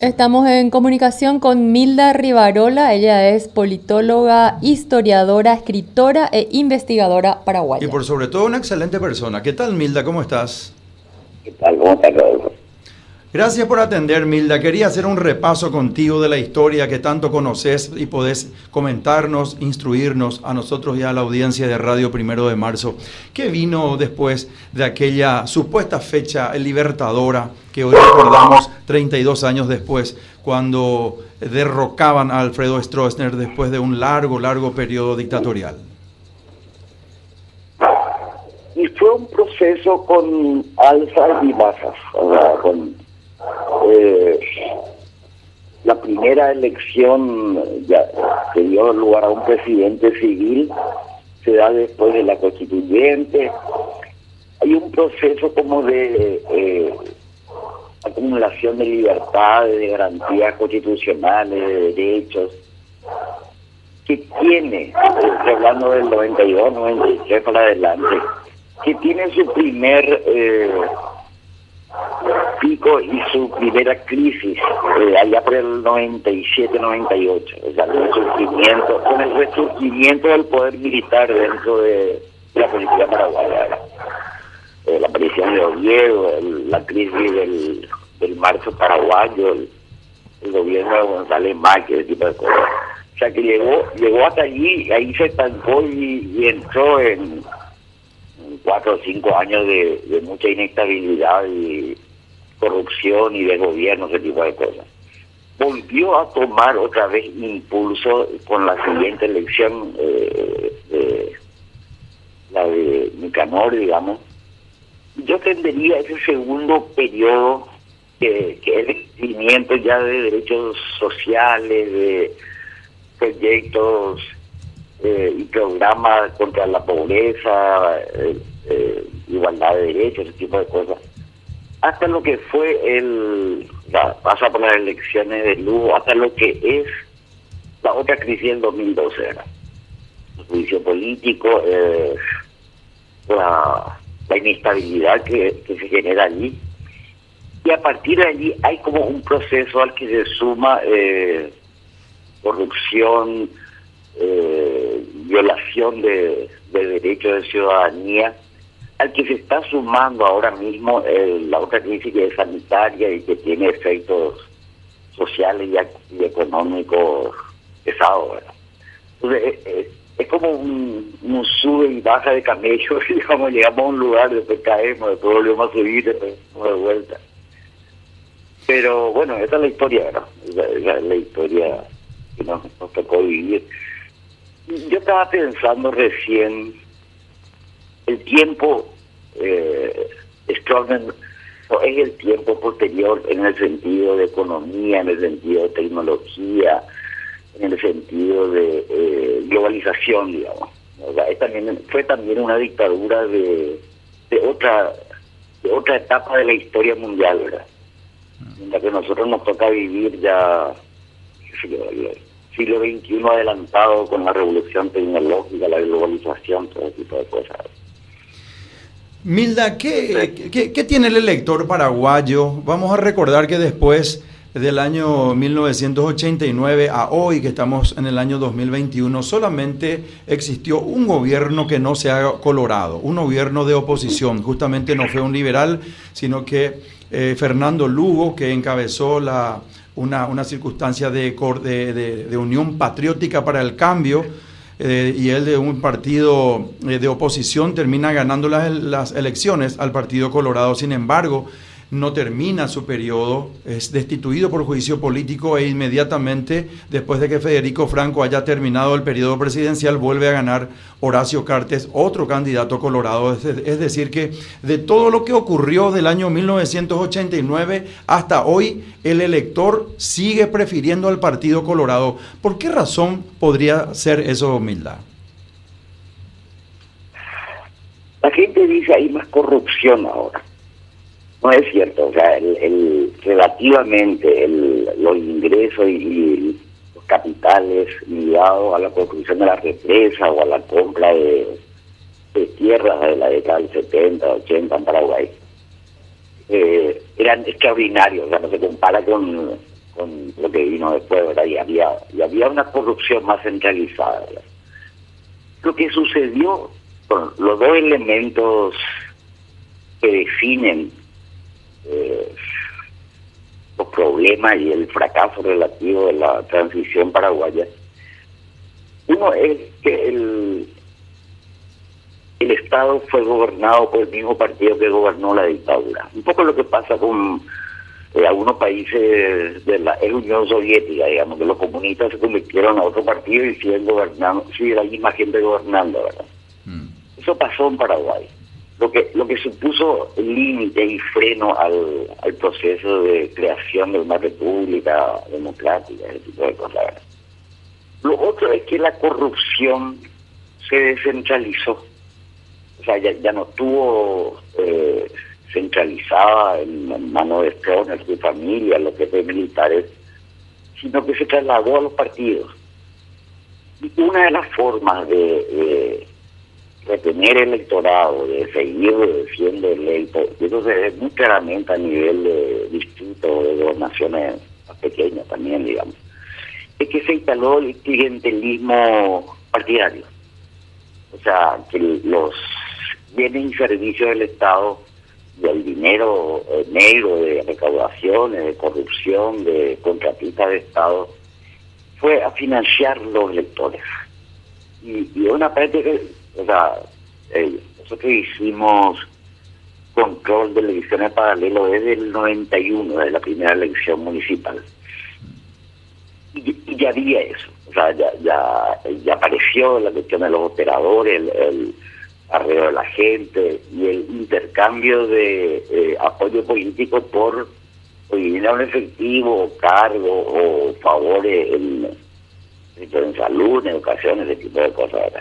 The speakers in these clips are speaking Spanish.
Estamos en comunicación con Milda Rivarola. Ella es politóloga, historiadora, escritora e investigadora paraguaya. Y por sobre todo una excelente persona. ¿Qué tal, Milda? ¿Cómo estás? ¿Qué tal? ¿Cómo estás, Gracias por atender, Milda. Quería hacer un repaso contigo de la historia que tanto conoces y podés comentarnos, instruirnos a nosotros y a la audiencia de Radio Primero de Marzo. ¿Qué vino después de aquella supuesta fecha libertadora que hoy recordamos 32 años después, cuando derrocaban a Alfredo Stroessner después de un largo, largo periodo dictatorial? Y fue un proceso con alzas y bajas, con eh, la primera elección que dio lugar a un presidente civil se da después de la constituyente. Hay un proceso como de eh, acumulación de libertades, de garantías constitucionales, de derechos, que tiene, hablando del 92, 93 para adelante, que tiene su primer... Eh, pico y su primera crisis eh, allá por el 97-98, o sea, el resurgimiento, con el resurgimiento del poder militar dentro de la policía paraguaya, eh, la aparición de Oviedo, la crisis del, del marzo paraguayo, el, gobierno de González Márquez, ese tipo de cosas. O sea que llegó, llegó hasta allí, ahí se estancó y, entró en, cuatro o cinco años de, de mucha inestabilidad y corrupción y de gobierno, ese tipo de cosas. Volvió a tomar otra vez impulso con la siguiente elección, eh, la de Nicanor, digamos. Yo tendería ese segundo periodo que, que es crecimiento ya de derechos sociales, de proyectos eh, y programas contra la pobreza, eh, igualdad de derechos, ese tipo de cosas hasta lo que fue el, pasa por las elecciones de Lugo, hasta lo que es la otra crisis del 2012, el juicio político, eh, la, inestabilidad que, se genera allí. Y a partir de allí hay como un proceso al que se suma eh, corrupción, eh, violación de derechos de ciudadanía, al que se está sumando ahora mismo eh, la otra crisis que es sanitaria y que tiene efectos sociales y, económicos pesados. Entonces, eh, eh, es como un, sube y baja de camello, digamos, llegamos a un lugar, después caemos, después volvemos a subir, después de vuelta. Pero bueno, esa es la historia, ¿verdad? Esa, es la historia que nos tocó vivir. Yo estaba pensando recién el tiempo eh, es el tiempo posterior en el sentido de economía, en el sentido de tecnología, en el sentido de eh, globalización, digamos. también, fue también una dictadura de, de otra de otra etapa de la historia mundial, ¿verdad? En la que nosotros nos toca vivir ya el siglo XXI adelantado con la revolución tecnológica, la globalización, todo ese tipo de cosas. Milda, ¿qué, ¿qué, tiene el elector paraguayo? Vamos a recordar que después del año 1989 a hoy, que estamos en el año 2021, solamente existió un gobierno que no se ha colorado, un gobierno de oposición. Justamente no fue un liberal, sino que eh, Fernando Lugo, que encabezó la, una, una circunstancia de, de, de unión patriótica para el cambio, eh, y él de un partido eh, de oposición termina ganando las, las elecciones al Partido Colorado. Sin embargo, no termina su periodo, es destituido por juicio político e inmediatamente después de que Federico Franco haya terminado el periodo presidencial vuelve a ganar Horacio Cartes, otro candidato colorado. Es decir, que de todo lo que ocurrió del año 1989 hasta hoy, el elector sigue prefiriendo al Partido Colorado. ¿Por qué razón podría ser eso, Milda? La gente dice hay más corrupción ahora no es cierto, o sea, el, relativamente el, los ingresos y, los capitales ligados a la construcción de la represa o a la compra de, tierras de la década del 70, 80 en Paraguay, eh, eran extraordinarios, o sea, no se compara con, con lo que vino después, ¿verdad? Y había, y había una corrupción más centralizada. Lo que sucedió los dos elementos que definen eh, los problemas y el fracaso relativo de la transición paraguaya. Uno es que el, el Estado fue gobernado por el mismo partido que gobernó la dictadura. Un poco lo que pasa con eh, algunos países de la Unión Soviética, digamos, que los comunistas se convirtieron a otro partido y siguen gobernando, sigue la misma gente gobernando, ¿verdad? Mm. Eso pasó en Paraguay. Lo que, lo que supuso límite y freno al, al proceso de creación de una república democrática, ese tipo de cosas. Lo otro es que la corrupción se descentralizó. O sea, ya, ya no tuvo eh, centralizada en, manos de Stroner, su familia, los jefes militares, sino que se trasladó a los partidos. Y una de las formas de, retener el electorado, de seguir siendo electo, eso se ve muy claramente a nivel de distrito, de gobernaciones más pequeñas también, digamos, es que se instaló el clientelismo partidario. O sea, que los bienes y servicios del Estado del dinero negro de recaudaciones, de corrupción, de contratistas de Estado, fue a financiar los electores. Y, y una parte o sea, eh, nosotros hicimos control de elecciones paralelo desde el 91, de la primera elección municipal. Y, ya había eso, o sea, ya, ya, ya apareció la cuestión de los operadores, el alrededor de la gente y el intercambio de eh, apoyo político por dinero efectivo, cargo o favores en, en salud, en educación, ese tipo de cosas.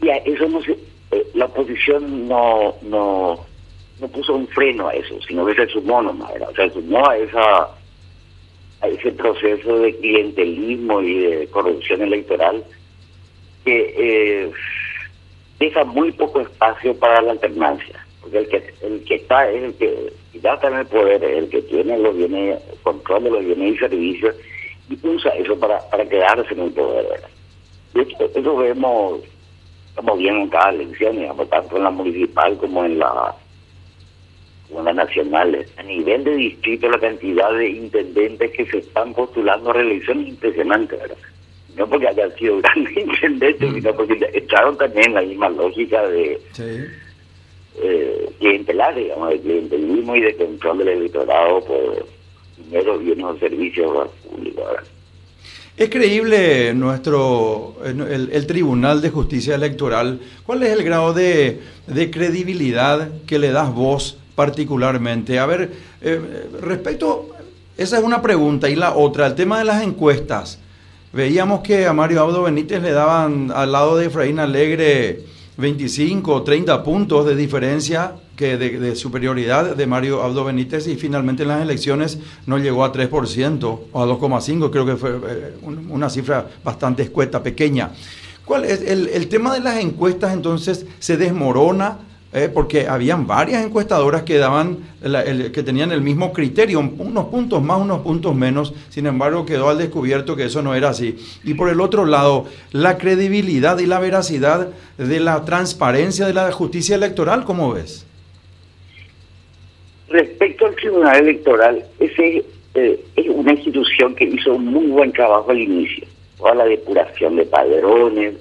Y eso no se, eh, la oposición no, no, no puso un freno a eso, sino que se sumó nomás, se sumó a esa a ese proceso de clientelismo y de corrupción electoral que eh, deja muy poco espacio para la alternancia, porque el que el que está es el que ya está en el poder, el que tiene los bienes, control de los bienes y servicios, y usa eso para, para quedarse en el poder. eso vemos, estamos bien en cada elección, digamos, tanto en la municipal como en la como en las nacionales. A nivel de distrito, la cantidad de intendentes que se están postulando a reelección es impresionante, ¿verdad? no porque hayan sido grandes intendentes, mm. sino porque echaron también la misma lógica de sí. eh, clientelar, digamos, de clientelismo y de control del electorado por dinero, bienes o servicios públicos. ¿Es creíble nuestro el, el, Tribunal de Justicia Electoral? ¿Cuál es el grado de, de credibilidad que le das vos particularmente? A ver, eh, respecto, esa es una pregunta. Y la otra, el tema de las encuestas. Veíamos que a Mario Abdo Benítez le daban al lado de Efraín Alegre 25 o 30 puntos de diferencia que de, superioridad de Mario Abdo Benítez y finalmente en las elecciones no llegó a 3% o a 2,5%, creo que fue eh, una cifra bastante escueta, pequeña. ¿Cuál es el, el tema de las encuestas entonces se desmorona eh, porque habían varias encuestadoras que daban que tenían el mismo criterio, unos puntos más, unos puntos menos, sin embargo quedó al descubierto que eso no era así. Y por el otro lado, la credibilidad y la veracidad de la transparencia de la justicia electoral, ¿cómo ves? Respecto al Tribunal Electoral, ese eh, es una institución que hizo un muy buen trabajo al inicio, toda la depuración de padrones,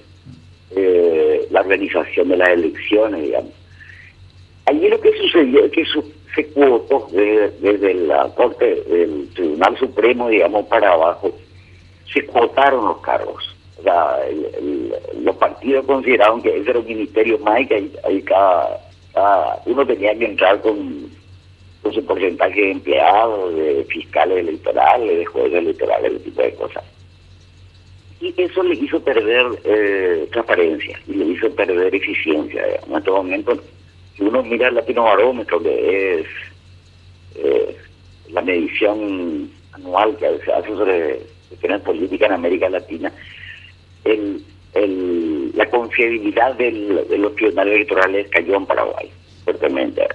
eh, la organización de las elecciones, digamos Allí lo que sucedió es que se cuotó desde, la Corte del Tribunal Supremo, digamos, para abajo, se cuotaron los cargos. O sea, los partidos consideraron que ese era un ministerio más y que ahí, cada, uno tenía que entrar con, con su porcentaje de empleados, de fiscales electorales, de jueces electorales, ese tipo de cosas. Y eso le hizo perder eh, transparencia y le hizo perder eficiencia. En este momento si uno mira el Latino Barómetro, que es eh, la medición anual que se hace sobre cuestiones políticas en América Latina, el, la confiabilidad del, de los tribunales electorales cayó en Paraguay, fuertemente.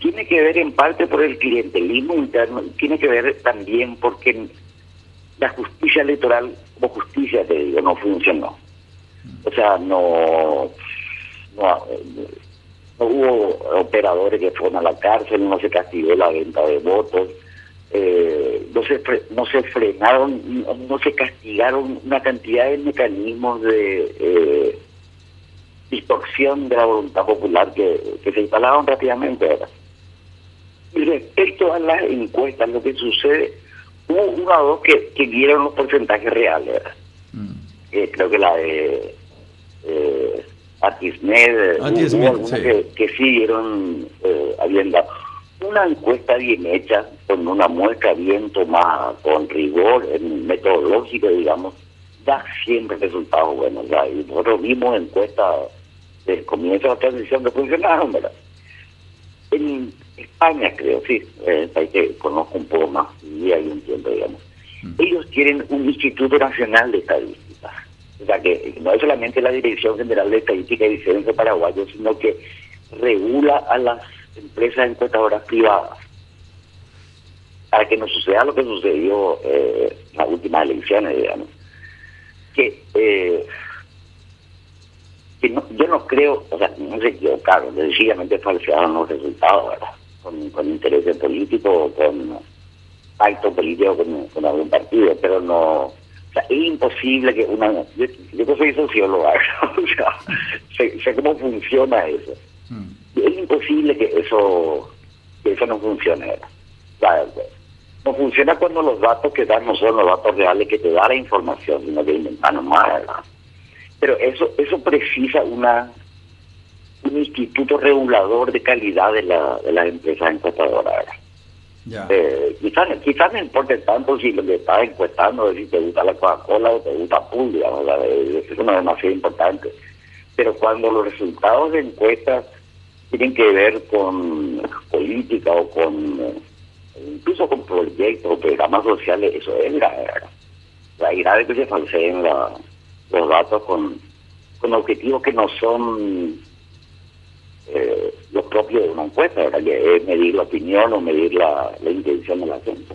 tiene que ver en parte por el clientelismo interno, tiene que ver también porque la justicia electoral, o justicia te digo, no funcionó. O sea, no, no, hubo operadores que fueron a la cárcel, no se castigó la venta de votos, eh, no, se, no se frenaron, no, se castigaron una cantidad de mecanismos de eh, distorsión de la voluntad popular que, se instalaron rápidamente. Y respecto a las encuestas, lo que sucede, hubo una o dos que, que dieron los porcentajes reales. Mm. Eh, creo que la de eh, Atismed, que, que, sí dieron, eh, una encuesta bien hecha, con una muestra bien tomada, con rigor en metodológico, digamos, da siempre resultados buenos. Y nosotros vimos encuestas del comienzo de la transición que funcionaron, ¿verdad? En España, creo, sí, el país que conozco un poco más, y hay un tiempo, digamos. Mm. Ellos tienen un Instituto Nacional de Estadística. O sea, que no es solamente la Dirección General de Estadística y Ciencia Paraguayo, sino que regula a las empresas encuestadoras privadas para que no suceda lo que sucedió eh, en las últimas elecciones, digamos. Que, eh, que yo no creo, o sea, no se equivocaron, sencillamente falsearon los resultados, ¿verdad? Con, con interés político o con acto político con, algún partido, pero no, sea, es imposible que una, yo, yo soy socióloga, o sea, sé, sé cómo funciona eso. Mm es imposible que eso que eso no funcione. no funciona cuando los datos que dan no son los datos reales que te da la información, sino que inventan más. Pero eso eso precisa una un instituto regulador de calidad de, la, de las empresas encuestadoras. Eh, quizás, quizás no importe tanto si lo que estás encuestando es si te gusta la Coca-Cola o te gusta Pool, eso no es demasiado importante. Pero cuando los resultados de encuestas tienen que ver con política o con incluso con proyectos o programas sociales, eso es grave. La grave que se falseen los datos con, con objetivos que no son eh, los propios de una encuesta, ¿verdad? medir la opinión o medir la, la intención de la gente.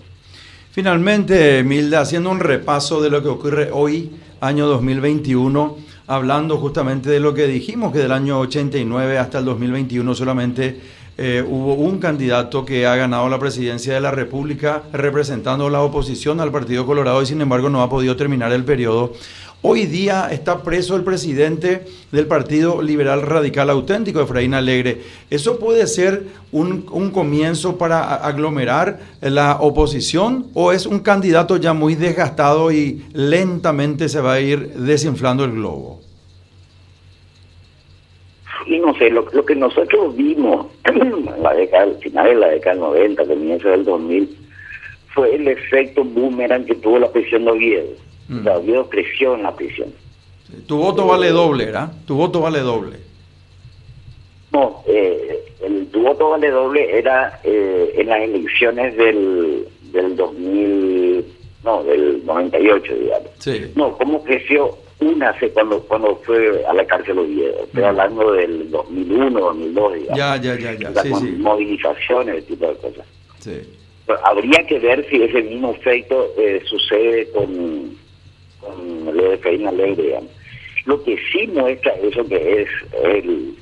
Finalmente, Milda, haciendo un repaso de lo que ocurre hoy, año 2021, hablando justamente de lo que dijimos, que del año 89 hasta el 2021 solamente eh, hubo un candidato que ha ganado la presidencia de la República representando la oposición al Partido Colorado y sin embargo no ha podido terminar el periodo. Hoy día está preso el presidente del Partido Liberal Radical Auténtico, Efraín Alegre. ¿Eso puede ser un, un, comienzo para aglomerar la oposición o es un candidato ya muy desgastado y lentamente se va a ir desinflando el globo? Y no sé, lo, que nosotros vimos en la década, al final de la década 90, comienzo del 2000, fue el efecto boomerang que tuvo la prisión de Oviedo Mm. Oviedo creció en la prisión. Tu voto vale doble, ¿verdad? Tu voto vale doble. No, eh, el, tu voto vale doble era eh, en las elecciones del, del 2000, no, del 98, digamos. Sí. No, ¿cómo creció? Una hace cuando cuando fue a la cárcel Oviedo, estoy mm. hablando del 2001, 2002, digamos. Ya, ya, ya, ya. Sí, con movilizaciones, ese tipo de cosas. Sí. habría que ver si ese mismo efecto eh, sucede con con lo de Caín Alegre. Lo que sí muestra eso que es el,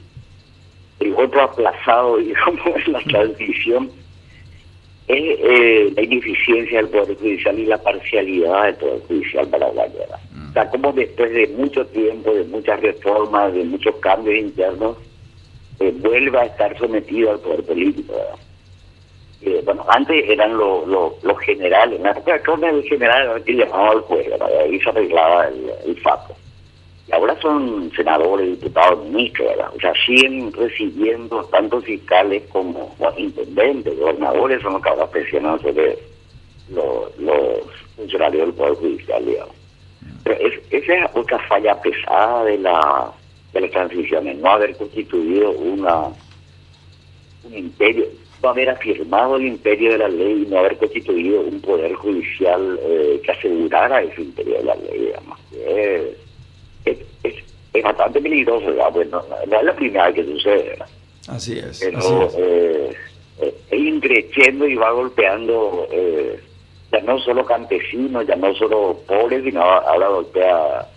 el otro aplazado, digamos, en la transición, es eh, la ineficiencia del Poder Judicial y la parcialidad del Poder Judicial para la guerra. O sea, como después de mucho tiempo, de muchas reformas, de muchos cambios internos, eh, vuelve a estar sometido al poder político. Eh, bueno, antes eran los los generales, en la época de el general que llamaba al juez, ahí se arreglaba el, el fato. Y ahora son senadores, diputados, ministros, ¿verdad? o sea, siguen recibiendo tanto fiscales como intendentes, gobernadores, son los que ahora presionan sobre los, los funcionarios del Poder Judicial, digamos. Pero es, esa es otra falla pesada de la de las transiciones, no haber constituido una un imperio no haber afirmado el imperio de la ley y no haber constituido un poder judicial eh, que asegurara ese imperio de la ley, digamos. Es, es, bastante peligroso, ¿verdad? Pues no, es la primera vez que sucede, Así es. Pero, Eh, increciendo y va golpeando eh, ya no solo campesinos, ya no solo pobres, sino ahora golpea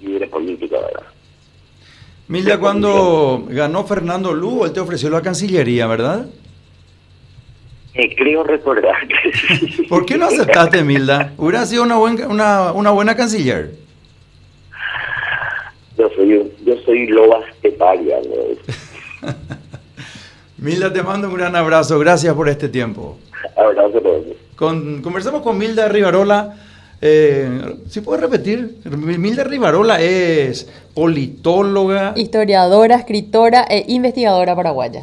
líderes políticos, ¿verdad? Milda, cuando ganó Fernando Lugo, él te ofreció la Cancillería, ¿verdad? Eh, creo recordar. ¿Por qué no aceptaste, Milda? Hubiera sido una, buen- una, una buena canciller. Yo soy, yo soy loba esteparia, ¿no? Milda, te mando un gran abrazo. Gracias por este tiempo. Abrazo por eso. Con, conversamos con Milda Rivarola. Eh, ¿Sí puedes repetir? Milda Rivarola es politóloga. Historiadora, escritora e investigadora paraguaya.